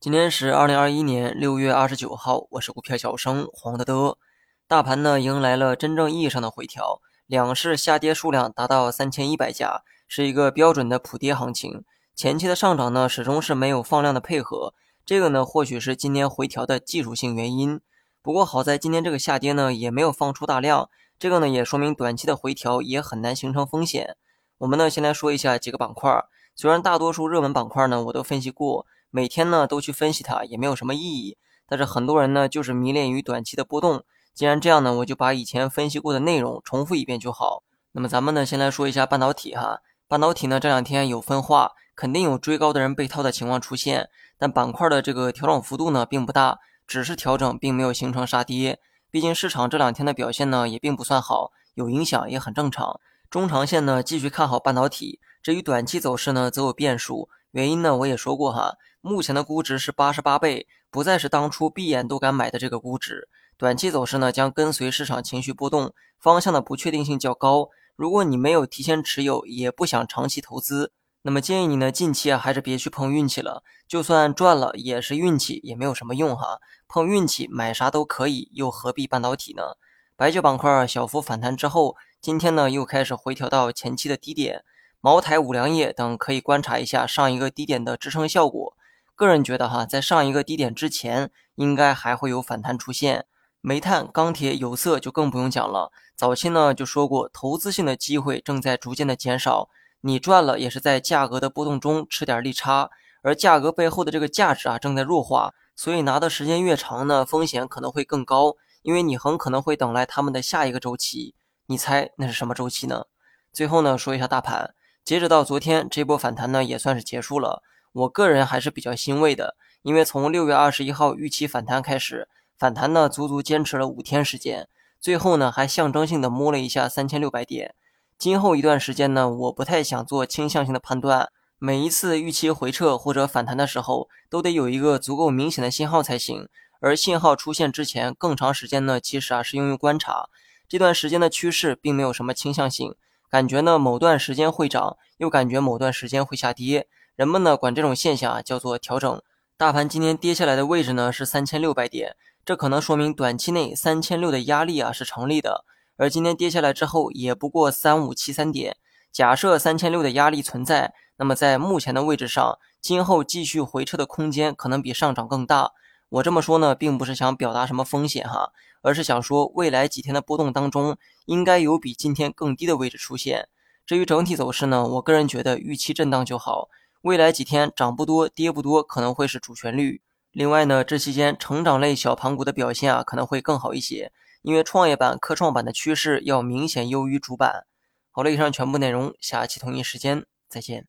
今天是二零二一年六月二十九号，我是股票小生黄德德。大盘呢迎来了真正意义上的回调，两市下跌数量达到三千一百家，是一个标准的普跌行情。前期的上涨呢始终是没有放量的配合，这个呢或许是今天回调的技术性原因。不过好在今天这个下跌呢也没有放出大量，这个呢也说明短期的回调也很难形成风险。我们呢先来说一下几个板块，虽然大多数热门板块呢我都分析过。每天呢都去分析它也没有什么意义，但是很多人呢就是迷恋于短期的波动。既然这样呢，我就把以前分析过的内容重复一遍就好。那么咱们呢先来说一下半导体哈，半导体呢这两天有分化，肯定有追高的人被套的情况出现，但板块的这个调整幅度呢并不大，只是调整，并没有形成杀跌。毕竟市场这两天的表现呢也并不算好，有影响也很正常。中长线呢继续看好半导体，至于短期走势呢则有变数。原因呢我也说过哈。目前的估值是八十八倍，不再是当初闭眼都敢买的这个估值。短期走势呢将跟随市场情绪波动，方向的不确定性较高。如果你没有提前持有，也不想长期投资，那么建议你呢近期啊还是别去碰运气了。就算赚了也是运气，也没有什么用哈。碰运气买啥都可以，又何必半导体呢？白酒板块小幅反弹之后，今天呢又开始回调到前期的低点。茅台、五粮液等可以观察一下上一个低点的支撑效果。个人觉得哈，在上一个低点之前，应该还会有反弹出现。煤炭、钢铁、有色就更不用讲了。早期呢就说过，投资性的机会正在逐渐的减少，你赚了也是在价格的波动中吃点利差，而价格背后的这个价值啊正在弱化，所以拿的时间越长呢，风险可能会更高，因为你很可能会等来他们的下一个周期。你猜那是什么周期呢？最后呢说一下大盘，截止到昨天，这波反弹呢也算是结束了。我个人还是比较欣慰的，因为从六月二十一号预期反弹开始，反弹呢足足坚持了五天时间，最后呢还象征性的摸了一下三千六百点。今后一段时间呢，我不太想做倾向性的判断，每一次预期回撤或者反弹的时候，都得有一个足够明显的信号才行。而信号出现之前，更长时间呢，其实啊是用于观察这段时间的趋势，并没有什么倾向性，感觉呢某段时间会涨，又感觉某段时间会下跌。人们呢管这种现象啊叫做调整。大盘今天跌下来的位置呢是三千六百点，这可能说明短期内三千六的压力啊是成立的。而今天跌下来之后也不过三五七三点。假设三千六的压力存在，那么在目前的位置上，今后继续回撤的空间可能比上涨更大。我这么说呢，并不是想表达什么风险哈，而是想说未来几天的波动当中，应该有比今天更低的位置出现。至于整体走势呢，我个人觉得预期震荡就好。未来几天涨不多跌不多，可能会是主旋律。另外呢，这期间成长类小盘股的表现啊，可能会更好一些，因为创业板、科创板的趋势要明显优于主板。好了，以上全部内容，下期同一时间再见。